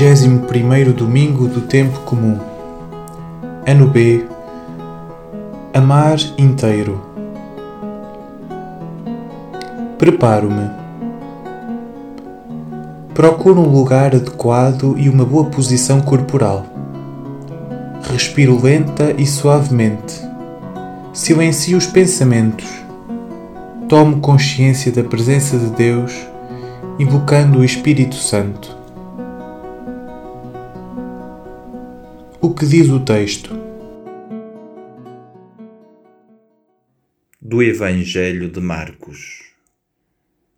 Trigésimo primeiro domingo do tempo comum. Ano B. Amar inteiro. Preparo-me. Procuro um lugar adequado e uma boa posição corporal. Respiro lenta e suavemente. Silencio os pensamentos. Tomo consciência da presença de Deus, invocando o Espírito Santo. O que diz o texto? Do Evangelho de Marcos,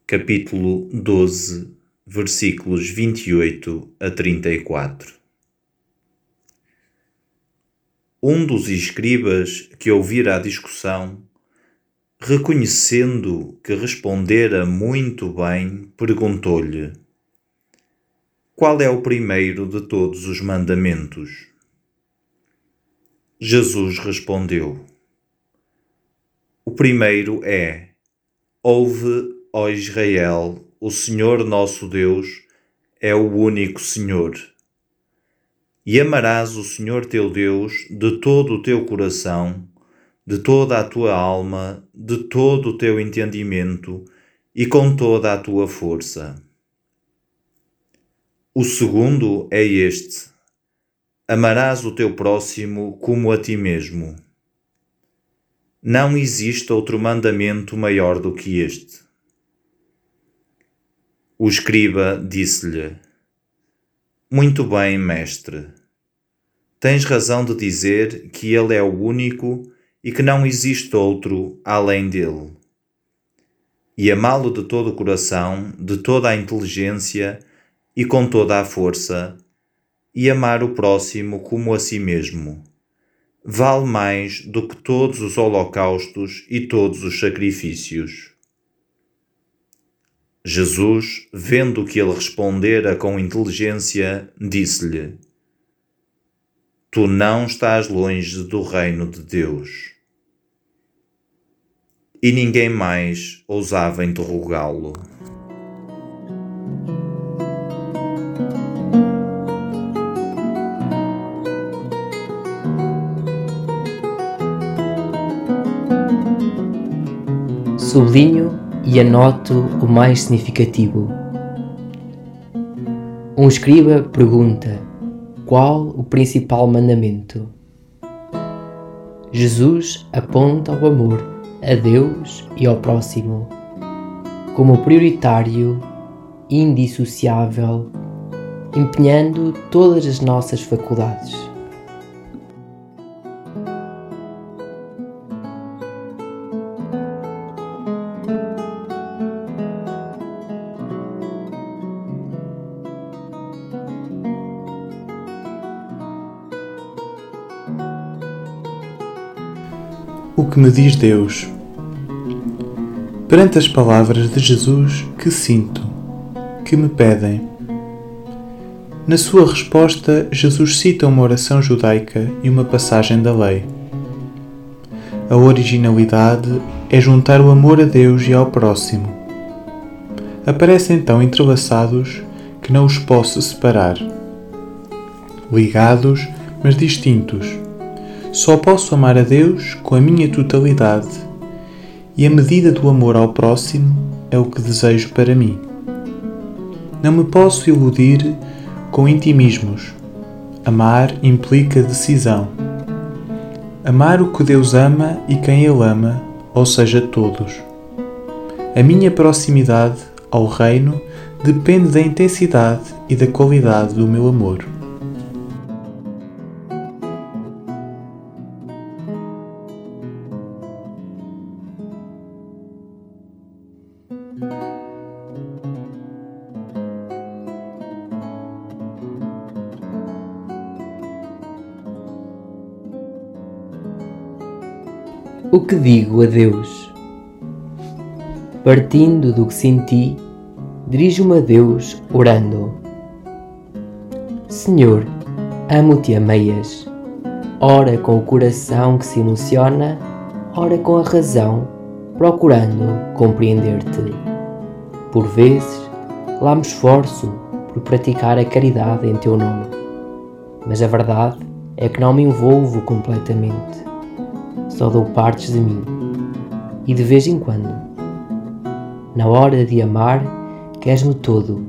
capítulo 12, versículos 28 a 34. Um dos escribas que ouvira a discussão, reconhecendo que respondera muito bem, perguntou-lhe: Qual é o primeiro de todos os mandamentos? Jesus respondeu: O primeiro é: Ouve, ó Israel, o Senhor nosso Deus é o único Senhor. E amarás o Senhor teu Deus de todo o teu coração, de toda a tua alma, de todo o teu entendimento e com toda a tua força. O segundo é este Amarás o teu próximo como a ti mesmo. Não existe outro mandamento maior do que este. O escriba disse-lhe: Muito bem, mestre. Tens razão de dizer que ele é o único e que não existe outro além dele. E amá-lo de todo o coração, de toda a inteligência e com toda a força e amar o próximo como a si mesmo. Vale mais do que todos os holocaustos e todos os sacrifícios. Jesus, vendo que ele respondera com inteligência, disse-lhe: Tu não estás longe do reino de Deus. E ninguém mais ousava interrogá-lo. Sublinho e anoto o mais significativo. Um escriba pergunta: qual o principal mandamento? Jesus aponta ao amor a Deus e ao próximo como prioritário, indissociável, empenhando todas as nossas faculdades. Que me diz Deus? Perante as palavras de Jesus que sinto, que me pedem. Na sua resposta, Jesus cita uma oração judaica e uma passagem da lei. A originalidade é juntar o amor a Deus e ao próximo. Aparecem então entrelaçados que não os posso separar. Ligados, mas distintos só posso amar a Deus com a minha totalidade e a medida do amor ao próximo é o que desejo para mim. Não me posso iludir com intimismos. Amar implica decisão. Amar o que Deus ama e quem Ele ama, ou seja, todos. A minha proximidade ao Reino depende da intensidade e da qualidade do meu amor. O que digo a Deus? Partindo do que senti, dirijo-me a Deus orando. Senhor, amo-te a meias. Ora com o coração que se emociona, ora com a razão, procurando compreender-te. Por vezes, lá me esforço por praticar a caridade em teu nome. Mas a verdade é que não me envolvo completamente. Só dou partes de mim. E de vez em quando. Na hora de amar, queres-me todo: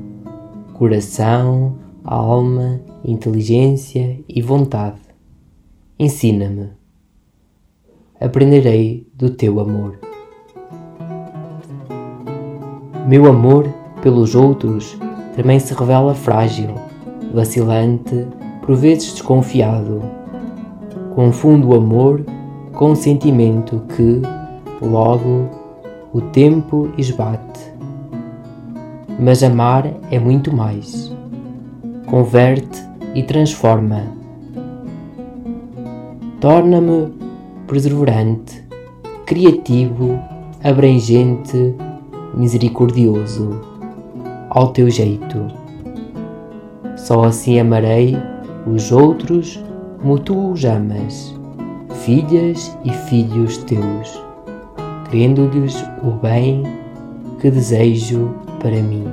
coração, alma, inteligência e vontade. Ensina-me. Aprenderei do teu amor. Meu amor pelos outros também se revela frágil, vacilante, por vezes desconfiado. Confundo o amor com um sentimento que, logo, o tempo esbate. Mas amar é muito mais. Converte e transforma. Torna-me perseverante, criativo, abrangente, misericordioso, ao teu jeito. Só assim amarei os outros como tu os amas, filhas e filhos teus, querendo-lhes o bem que desejo para mim.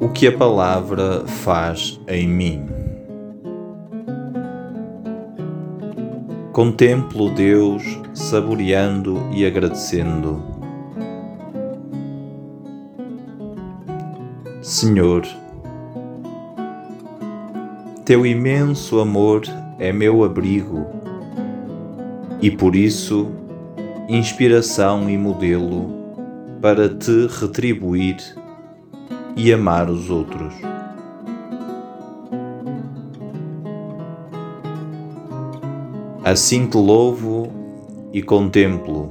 o que a palavra faz em mim. Contemplo Deus saboreando e agradecendo. Senhor, teu imenso amor é meu abrigo e por isso inspiração e modelo para te retribuir e amar os outros. Assim te louvo e contemplo.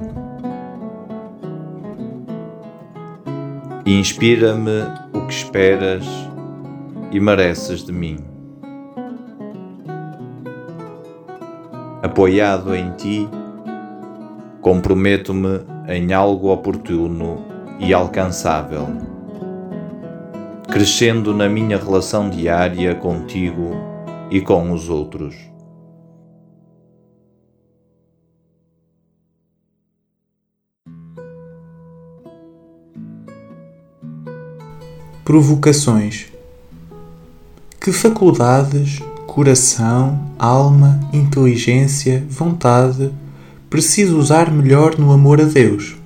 Inspira-me o que esperas e mereces de mim. Apoiado em ti, comprometo-me em algo oportuno e alcançável crescendo na minha relação diária contigo e com os outros. Provocações. Que faculdades, coração, alma, inteligência, vontade preciso usar melhor no amor a Deus?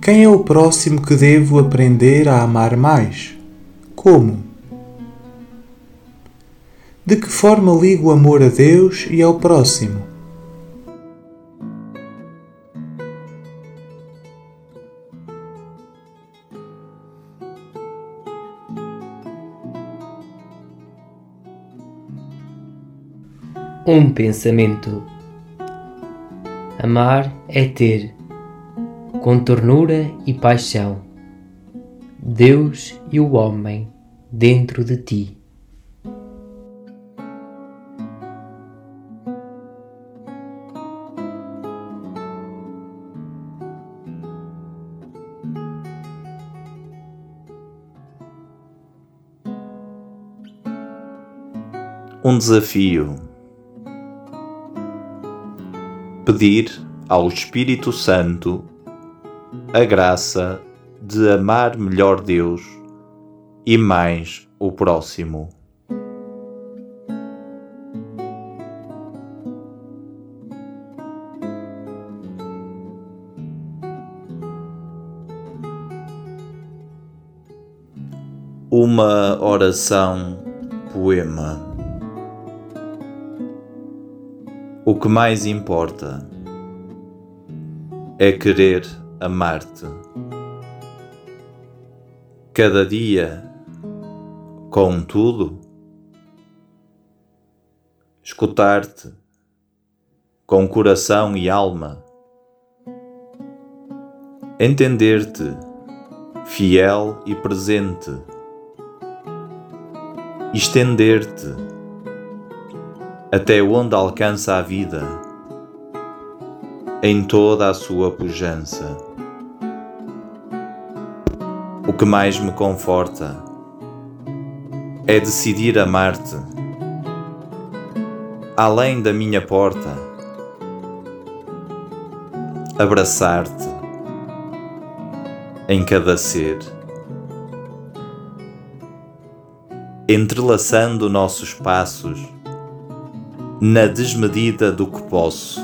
Quem é o próximo que devo aprender a amar mais? Como? De que forma ligo o amor a Deus e ao próximo? Um pensamento. Amar é ter com ternura e paixão, Deus e o homem dentro de ti. Um desafio. Pedir ao Espírito Santo a graça de amar melhor Deus e mais o próximo. Uma oração poema. O que mais importa é querer amar-te. Cada dia, com tudo, escutar-te com coração e alma, entender-te fiel e presente, estender-te até onde alcança a vida em toda a sua pujança o que mais me conforta é decidir amar-te. Além da minha porta, abraçar-te em cada ser, entrelaçando nossos passos na desmedida do que posso